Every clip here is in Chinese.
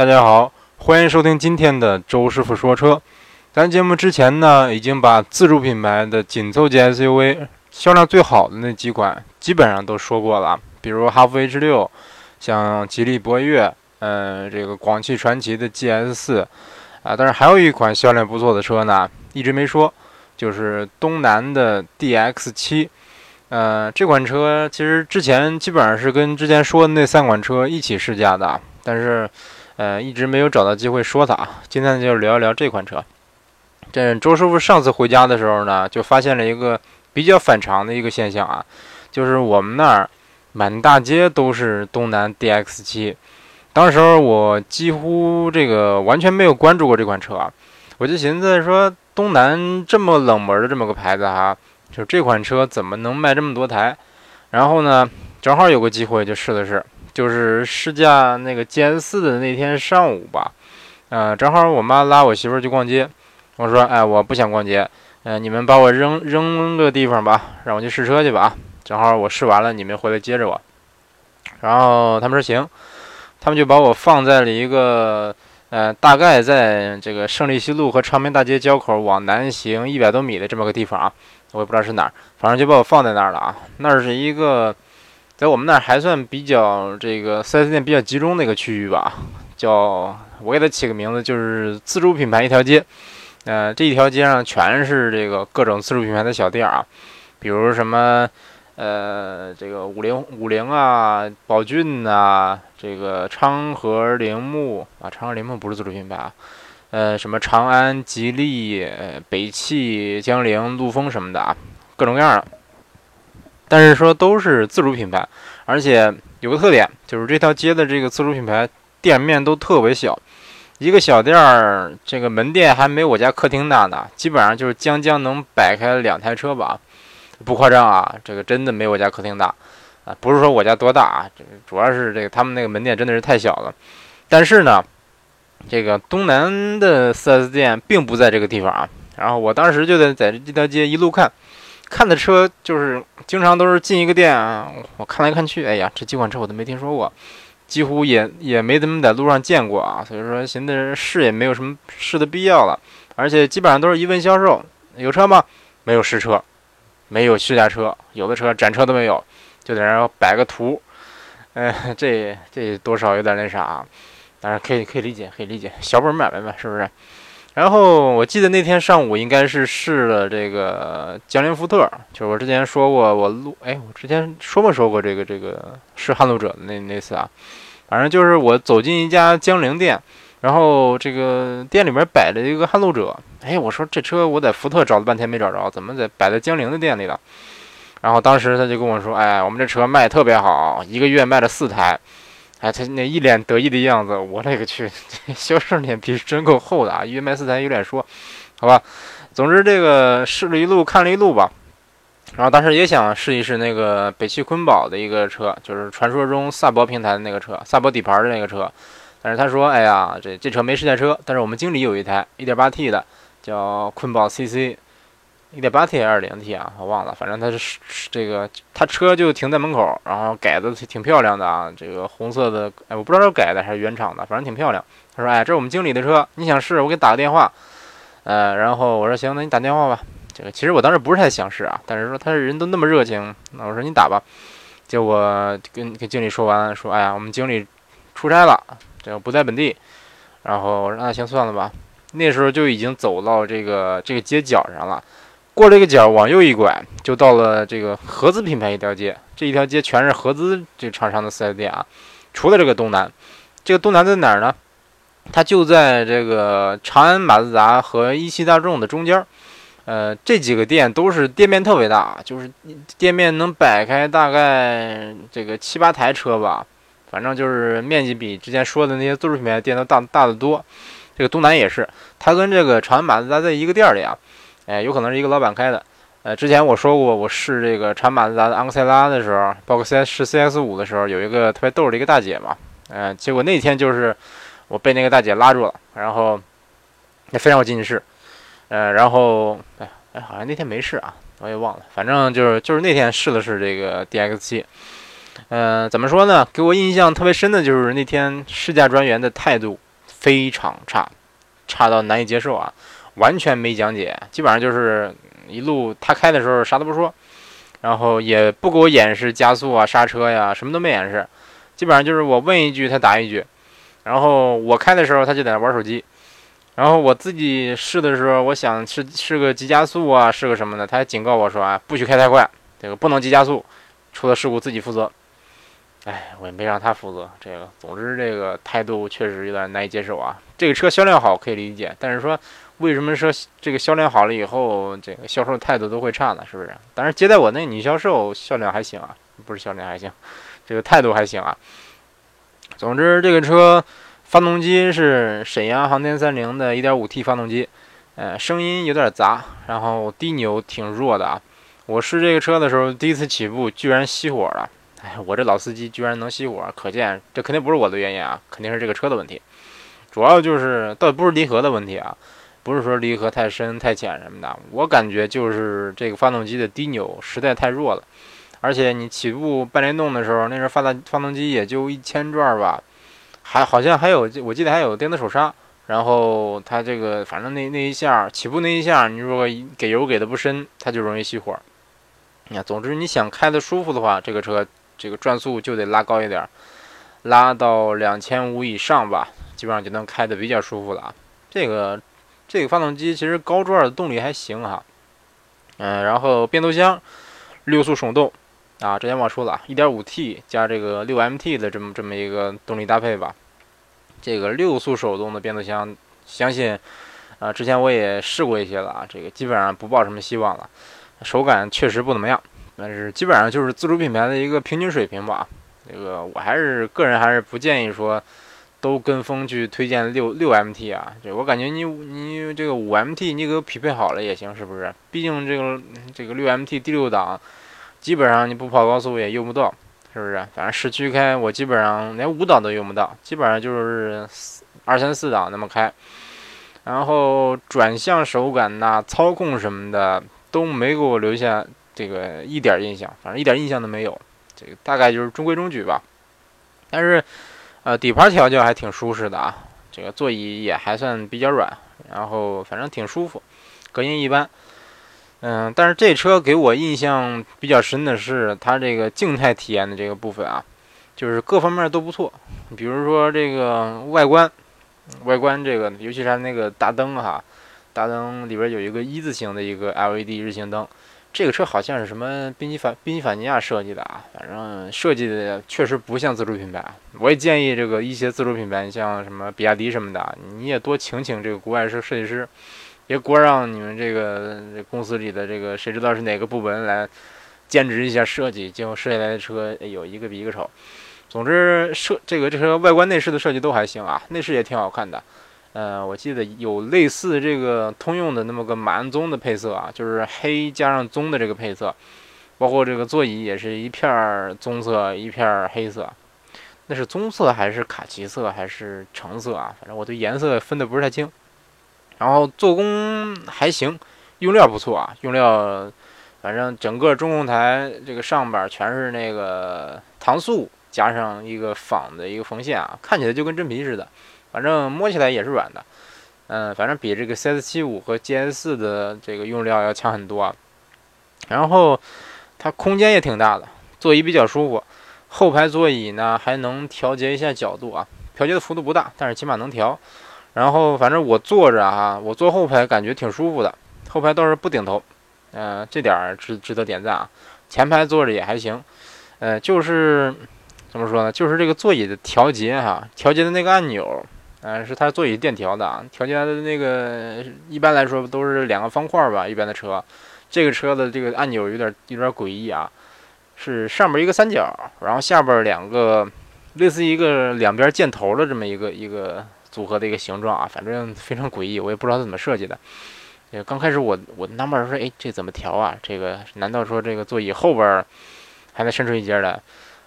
大家好，欢迎收听今天的周师傅说车。咱节目之前呢，已经把自主品牌的紧凑级 SUV 销量最好的那几款基本上都说过了，比如哈弗 H 六，像吉利博越，嗯，这个广汽传祺的 GS 四，啊，但是还有一款销量不错的车呢，一直没说，就是东南的 DX 七。呃，这款车其实之前基本上是跟之前说的那三款车一起试驾的，但是。呃，一直没有找到机会说它。今天就聊一聊这款车。这周师傅上次回家的时候呢，就发现了一个比较反常的一个现象啊，就是我们那儿满大街都是东南 DX7。当时我几乎这个完全没有关注过这款车啊，我就寻思说，东南这么冷门的这么个牌子哈，就这款车怎么能卖这么多台？然后呢，正好有个机会就试了试。就是试驾那个 GS 四的那天上午吧，呃，正好我妈拉我媳妇去逛街，我说，哎，我不想逛街，呃，你们把我扔扔个地方吧，让我去试车去吧。正好我试完了，你们回来接着我。然后他们说行，他们就把我放在了一个，呃，大概在这个胜利西路和长明大街交口往南行一百多米的这么个地方啊，我也不知道是哪儿，反正就把我放在那儿了啊。那是一个。在我们那儿还算比较这个四 S 店比较集中的一个区域吧，叫我给它起个名字，就是自主品牌一条街。呃，这一条街上全是这个各种自主品牌的小店啊，比如什么呃这个五菱五菱啊、宝骏啊，这个昌河铃木啊，昌河铃木不是自主品牌啊，呃什么长安、吉利、北汽、江铃、陆风什么的啊，各种各样的。但是说都是自主品牌，而且有个特点，就是这条街的这个自主品牌店面都特别小，一个小店儿，这个门店还没我家客厅大呢，基本上就是将将能摆开两台车吧，不夸张啊，这个真的没我家客厅大啊，不是说我家多大啊，主要是这个他们那个门店真的是太小了。但是呢，这个东南的 4S 店并不在这个地方啊，然后我当时就在在这条街一路看。看的车就是经常都是进一个店啊，我看来看去，哎呀，这几款车我都没听说过，几乎也也没怎么在路上见过啊，所以说寻思试也没有什么试的必要了，而且基本上都是一问销售，有车吗？没有实车，没有试驾车，有的车展车都没有，就在那摆个图，哎，这这多少有点那啥，当然可以可以理解，可以理解，小本买卖嘛，是不是？然后我记得那天上午应该是试了这个江铃福特，就是我之前说过我录，哎，我之前说没说过这个这个试撼路者的那那次啊？反正就是我走进一家江铃店，然后这个店里面摆着一个撼路者，哎，我说这车我在福特找了半天没找着，怎么在摆在江铃的店里了？然后当时他就跟我说，哎，我们这车卖特别好，一个月卖了四台。哎，他那一脸得意的样子，我勒个去，销售脸皮真够厚的啊！月卖四台有脸说，好吧。总之这个试了一路，看了一路吧。然后当时也想试一试那个北汽坤宝的一个车，就是传说中萨博平台的那个车，萨博底盘的那个车。但是他说，哎呀，这这车没试驾车，但是我们经理有一台 1.8T 的，叫坤宝 CC。一点八 T 还是零 T 啊？我忘了，反正它是这个，它车就停在门口，然后改的挺漂亮的啊，这个红色的，哎，我不知道是改的还是原厂的，反正挺漂亮。他说，哎，这是我们经理的车，你想试，我给你打个电话。呃，然后我说行，那你打电话吧。这个其实我当时不是太想试啊，但是说他人都那么热情，那我说你打吧。结果跟跟经理说完，说，哎呀，我们经理出差了，这个不在本地。然后我说那行算了吧。那时候就已经走到这个这个街角上了。过这个角往右一拐，就到了这个合资品牌一条街。这一条街全是合资这厂商的四 S 店啊。除了这个东南，这个东南在哪儿呢？它就在这个长安马自达和一汽大众的中间。呃，这几个店都是店面特别大，就是店面能摆开大概这个七八台车吧。反正就是面积比之前说的那些自主品牌店都大大得多。这个东南也是，它跟这个长安马自达在一个店里啊。哎，有可能是一个老板开的。呃，之前我说过，我试这个长马自达的昂克赛拉的时候，包括 C 试 CS 五的时候，有一个特别逗的一个大姐嘛。嗯，结果那天就是我被那个大姐拉住了，然后那非让我进去试。呃，然后哎哎，好像那天没试啊，我也忘了。反正就是就是那天试了试这个 DX 七。嗯，怎么说呢？给我印象特别深的就是那天试驾专员的态度非常差，差到难以接受啊，完全没讲解，基本上就是一路他开的时候啥都不说，然后也不给我演示加速啊、刹车呀，什么都没演示，基本上就是我问一句他答一句，然后我开的时候他就在那玩手机。然后我自己试的时候，我想是是个急加速啊，是个什么的？他还警告我说啊，不许开太快，这个不能急加速，出了事故自己负责。哎，我也没让他负责。这个，总之这个态度确实有点难以接受啊。这个车销量好可以理解，但是说为什么说这个销量好了以后，这个销售态度都会差呢？是不是？当然接待我那女销售销量还行啊，不是销量还行，这个态度还行啊。总之这个车。发动机是沈阳航天三菱的 1.5T 发动机，呃，声音有点杂，然后低扭挺弱的啊。我试这个车的时候，第一次起步居然熄火了，哎，我这老司机居然能熄火，可见这肯定不是我的原因啊，肯定是这个车的问题。主要就是倒不是离合的问题啊，不是说离合太深太浅什么的，我感觉就是这个发动机的低扭实在太弱了，而且你起步半联动的时候，那时候发动发动机也就一千转吧。还好像还有，我记得还有电子手刹，然后它这个反正那那一下起步那一下，你如果给油给的不深，它就容易熄火。你看，总之你想开的舒服的话，这个车这个转速就得拉高一点，拉到两千五以上吧，基本上就能开的比较舒服了啊。这个这个发动机其实高转的动力还行哈，嗯，然后变速箱六速手动。啊，之前忘说了，1.5T 加这个 6MT 的这么这么一个动力搭配吧。这个六速手动的变速箱，相信啊，之前我也试过一些了啊，这个基本上不抱什么希望了。手感确实不怎么样，但是基本上就是自主品牌的一个平均水平吧。这个我还是个人还是不建议说都跟风去推荐六六 MT 啊。这我感觉你你这个五 MT 你给我匹配好了也行，是不是？毕竟这个这个六 MT 第六档。基本上你不跑高速也用不到，是不是？反正市区开我基本上连五档都用不到，基本上就是二三四档那么开。然后转向手感呐、操控什么的都没给我留下这个一点印象，反正一点印象都没有。这个大概就是中规中矩吧。但是，呃，底盘调教还挺舒适的啊，这个座椅也还算比较软，然后反正挺舒服，隔音一般。嗯，但是这车给我印象比较深的是它这个静态体验的这个部分啊，就是各方面都不错。比如说这个外观，外观这个，尤其是它那个大灯哈，大灯里边有一个一字形的一个 LED 日行灯。这个车好像是什么宾尼法宾尼法尼亚设计的啊，反正设计的确实不像自主品牌。我也建议这个一些自主品牌，像什么比亚迪什么的，你也多请请这个国外设设计师。别光让你们这个公司里的这个谁知道是哪个部门来兼职一下设计，结果设计来的车，有，一个比一个丑。总之，设这个这车外观内饰的设计都还行啊，内饰也挺好看的。呃，我记得有类似这个通用的那么个蛮棕的配色啊，就是黑加上棕的这个配色，包括这个座椅也是一片棕色，一片黑色。那是棕色还是卡其色还是橙色啊？反正我对颜色分的不是太清。然后做工还行，用料不错啊，用料，反正整个中控台这个上边全是那个搪塑，加上一个仿的一个缝线啊，看起来就跟真皮似的，反正摸起来也是软的，嗯，反正比这个 CS75 和 GS4 的这个用料要强很多啊。然后它空间也挺大的，座椅比较舒服，后排座椅呢还能调节一下角度啊，调节的幅度不大，但是起码能调。然后反正我坐着哈，我坐后排感觉挺舒服的，后排倒是不顶头，嗯，这点儿值值得点赞啊。前排坐着也还行，呃，就是怎么说呢，就是这个座椅的调节哈，调节的那个按钮，嗯，是它座椅电调的啊，调节的那个一般来说都是两个方块吧，一般的车，这个车的这个按钮有点有点诡异啊，是上边一个三角，然后下边两个类似一个两边箭头的这么一个一个。组合的一个形状啊，反正非常诡异，我也不知道它怎么设计的。呃，刚开始我我纳闷说，哎，这怎么调啊？这个难道说这个座椅后边还能伸出一截来？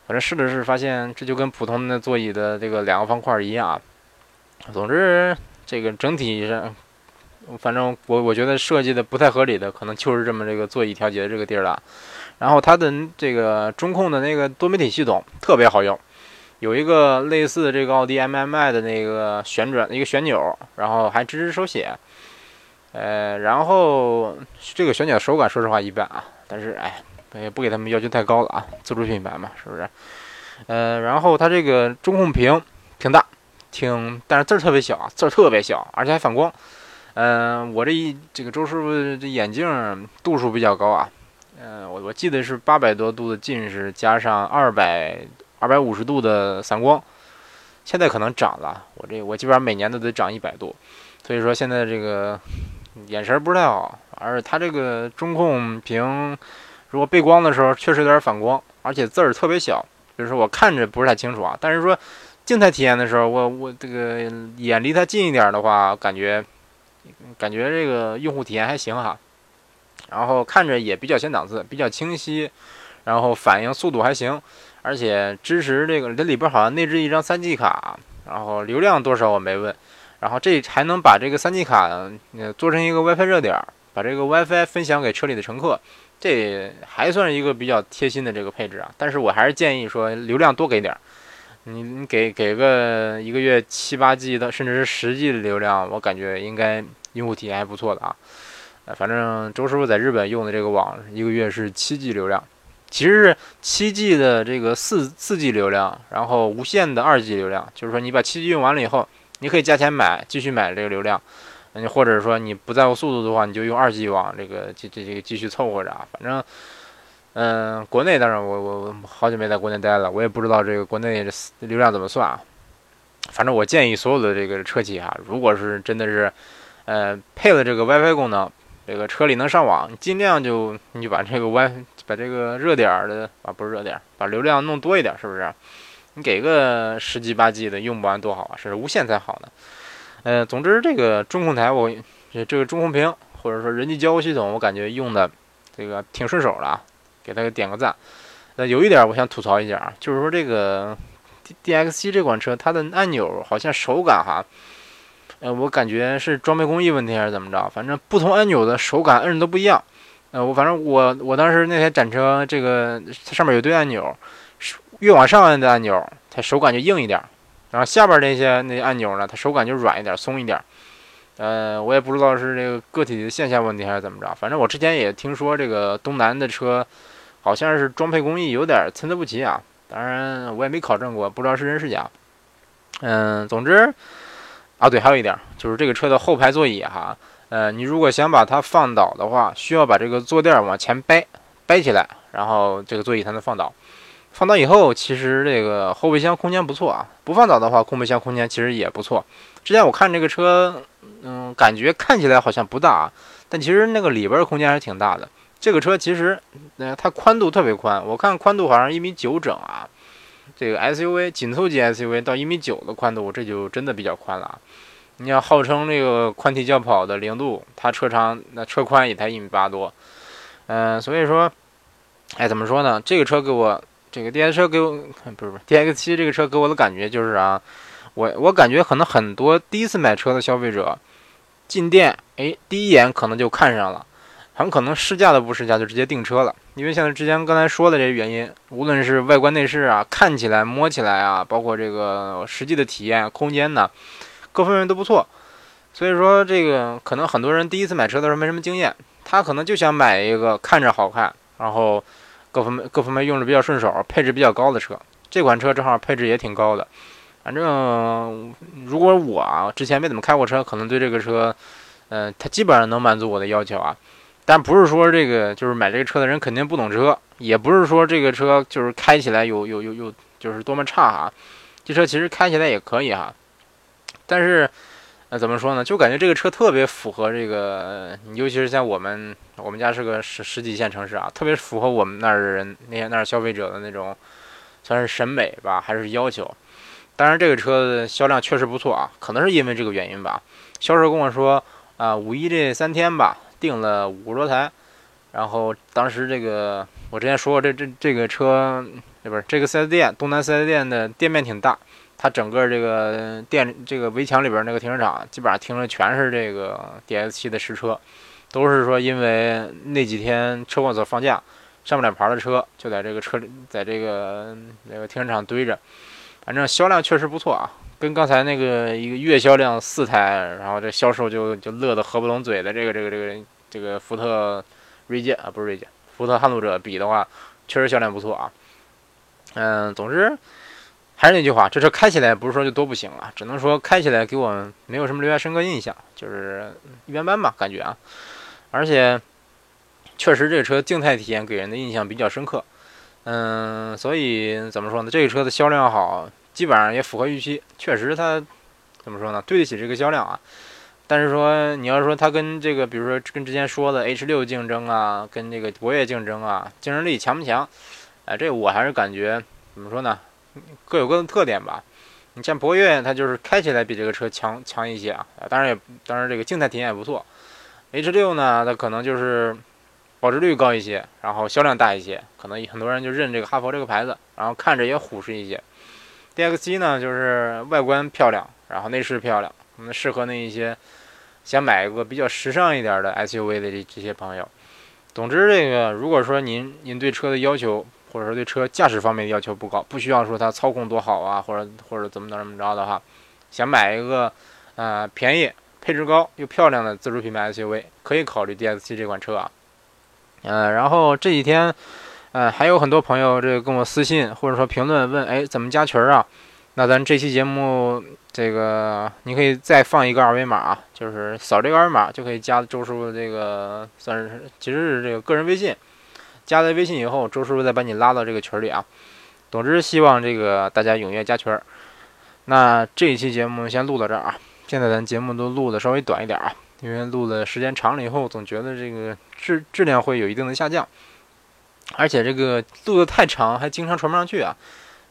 反正试了试，发现这就跟普通的座椅的这个两个方块一样。总之，这个整体上，反正我我觉得设计的不太合理的，可能就是这么这个座椅调节这个地儿了。然后它的这个中控的那个多媒体系统特别好用。有一个类似这个奥迪 MMI 的那个旋转一个旋钮，然后还支持手写。呃，然后这个旋钮手感说实话一般啊，但是哎，也不给他们要求太高了啊，自主品牌嘛，是不是？呃，然后它这个中控屏挺大，挺，但是字儿特别小啊，字儿特别小，而且还反光。嗯，我这一这个周师傅这眼镜度数比较高啊，嗯，我我记得是八百多度的近视，加上二百二百五十度的散光，现在可能涨了，我这我基本上每年都得涨一百度，所以说现在这个眼神儿不是太好，而且它这个中控屏如果背光的时候确实有点反光，而且字儿特别小。比如说我看着不是太清楚啊，但是说静态体验的时候，我我这个眼离它近一点的话，感觉感觉这个用户体验还行哈。然后看着也比较显档次，比较清晰，然后反应速度还行，而且支持这个这里边好像内置一张 3G 卡，然后流量多少我没问，然后这还能把这个 3G 卡呃做成一个 WiFi 热点，把这个 WiFi 分享给车里的乘客。这还算是一个比较贴心的这个配置啊，但是我还是建议说流量多给点儿，你你给给个一个月七八 G 的，甚至是十 G 的流量，我感觉应该用户体验还不错的啊。呃，反正周师傅在日本用的这个网一个月是七 G 流量，其实是七 G 的这个四四 G 流量，然后无限的二 G 流量，就是说你把七 G 用完了以后，你可以加钱买继续买这个流量。你或者说你不在乎速度的话，你就用二 G 网这个这这这个继续凑合着啊。反正，嗯，国内当然我我我好久没在国内待了，我也不知道这个国内流量怎么算啊。反正我建议所有的这个车企啊，如果是真的是，呃，配了这个 WiFi 功能，这个车里能上网，尽量就你就把这个 WiFi 把这个热点的啊不是热点，把流量弄多一点，是不是？你给个十 G 八 G 的用不完多好啊，是无线才好呢。呃，总之这个中控台，我这个中控屏或者说人机交互系统，我感觉用的这个挺顺手的啊，给他点个赞。那有一点我想吐槽一下啊，就是说这个 D D X 七这款车，它的按钮好像手感哈，呃，我感觉是装备工艺问题还是怎么着？反正不同按钮的手感摁都不一样。呃，我反正我我当时那台展车，这个它上面有对按钮，越往上按的按钮，它手感就硬一点。然后下边那些那些按钮呢，它手感就软一点、松一点。呃，我也不知道是这个个体的线下问题还是怎么着。反正我之前也听说这个东南的车，好像是装配工艺有点参差不齐啊。当然我也没考证过，不知道是真是假。嗯，总之啊，对，还有一点就是这个车的后排座椅哈，呃，你如果想把它放倒的话，需要把这个坐垫往前掰掰起来，然后这个座椅才能放倒。放倒以后，其实这个后备箱空间不错啊。不放倒的话，后备箱空间其实也不错。之前我看这个车，嗯，感觉看起来好像不大，但其实那个里边空间还是挺大的。这个车其实，呃，它宽度特别宽，我看宽度好像一米九整啊。这个 SUV 紧凑级 SUV 到一米九的宽度，这就真的比较宽了啊。你要号称这个宽体轿跑的零度，它车长那车宽也才一米八多。嗯，所以说，哎，怎么说呢？这个车给我。这个 D X 车给我 不是不是 D X 七这个车给我的感觉就是啊，我我感觉可能很多第一次买车的消费者进店，哎，第一眼可能就看上了，很可能试驾都不试驾就直接订车了，因为像之前刚才说的这些原因，无论是外观内饰啊，看起来摸起来啊，包括这个实际的体验空间呢，各方面都不错，所以说这个可能很多人第一次买车的时候没什么经验，他可能就想买一个看着好看，然后。各方面各方面用着比较顺手，配置比较高的车，这款车正好配置也挺高的。反正如果我啊之前没怎么开过车，可能对这个车，嗯，它基本上能满足我的要求啊。但不是说这个就是买这个车的人肯定不懂车，也不是说这个车就是开起来有有有有就是多么差哈。这车其实开起来也可以哈，但是。那怎么说呢？就感觉这个车特别符合这个，尤其是像我们，我们家是个十十几线城市啊，特别符合我们那儿的人那些那儿消费者的那种，算是审美吧，还是要求。当然，这个车销量确实不错啊，可能是因为这个原因吧。销售跟我说，啊，五一这三天吧，订了五十多台。然后当时这个我之前说过，这这这个车，不是这个四 S 店，东南四 S 店的店面挺大。它整个这个店这个围墙里边那个停车场，基本上停的全是这个 D S 七的实车，都是说因为那几天车管所放假，上不了牌的车就在这个车在这个那个停车场堆着。反正销量确实不错啊，跟刚才那个一个月销量四台，然后这销售就就乐得合不拢嘴的这个这个这个这个福特锐界啊，不是锐界，福特撼路者比的话，确实销量不错啊。嗯，总之还是那句话，这车开起来不是说就多不行啊，只能说开起来给我没有什么留下深刻印象，就是一般般吧，感觉啊。而且确实这个车静态体验给人的印象比较深刻。嗯，所以怎么说呢？这个车的销量好，基本上也符合预期。确实，它怎么说呢？对得起这个销量啊。但是说你要说它跟这个，比如说跟之前说的 H 六竞争啊，跟这个博越竞争啊，竞争力强不强？哎，这我还是感觉怎么说呢？各有各的特点吧。你像博越，它就是开起来比这个车强强一些啊。当然也当然这个静态体验也不错。H 六呢，它可能就是。保值率高一些，然后销量大一些，可能很多人就认这个哈佛这个牌子，然后看着也虎实一些。DXC 呢，就是外观漂亮，然后内饰漂亮，那适合那一些想买一个比较时尚一点的 SUV 的这这些朋友。总之，这个如果说您您对车的要求，或者说对车驾驶方面的要求不高，不需要说它操控多好啊，或者或者怎么怎么着的话，想买一个呃便宜、配置高又漂亮的自主品牌 SUV，可以考虑 DXC 这款车啊。嗯，然后这几天，嗯，还有很多朋友这个跟我私信或者说评论问，哎，怎么加群啊？那咱这期节目这个你可以再放一个二维码，就是扫这个二维码就可以加周师傅这个算是其实是这个个人微信。加了微信以后，周师傅再把你拉到这个群里啊。总之，希望这个大家踊跃加群。那这一期节目先录到这儿啊。现在咱节目都录的稍微短一点啊。因为录的时间长了以后，总觉得这个质质量会有一定的下降，而且这个录的太长，还经常传不上去啊。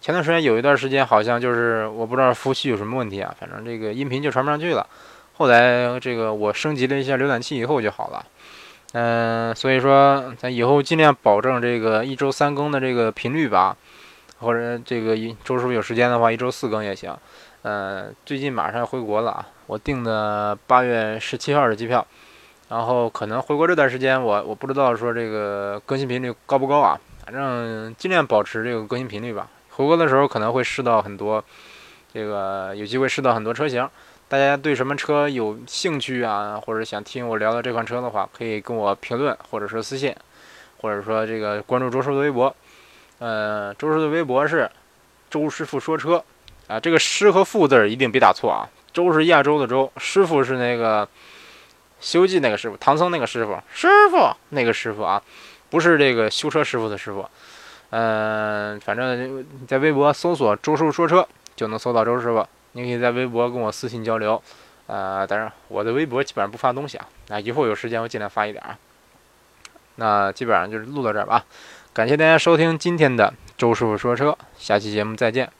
前段时间有一段时间，好像就是我不知道服务器有什么问题啊，反正这个音频就传不上去了。后来这个我升级了一下浏览器以后就好了。嗯，所以说咱以后尽量保证这个一周三更的这个频率吧，或者这个一周师傅有时间的话，一周四更也行。嗯，最近马上要回国了啊。我订的八月十七号的机票，然后可能回国这段时间，我我不知道说这个更新频率高不高啊，反正尽量保持这个更新频率吧。回国的时候可能会试到很多，这个有机会试到很多车型。大家对什么车有兴趣啊，或者想听我聊聊这款车的话，可以跟我评论，或者说私信，或者说这个关注周叔的微博。呃，周叔的微博是周师傅说车啊，这个师和傅字一定别打错啊。周是亚洲的周，师傅是那个《西游记》那个师傅，唐僧那个师傅，师傅那个师傅啊，不是这个修车师傅的师傅。嗯，反正在微博搜索“周师傅说车”就能搜到周师傅。你可以在微博跟我私信交流。呃，当然我的微博基本上不发东西啊。那以后有时间我尽量发一点啊。那基本上就是录到这儿吧。感谢大家收听今天的周师傅说车，下期节目再见。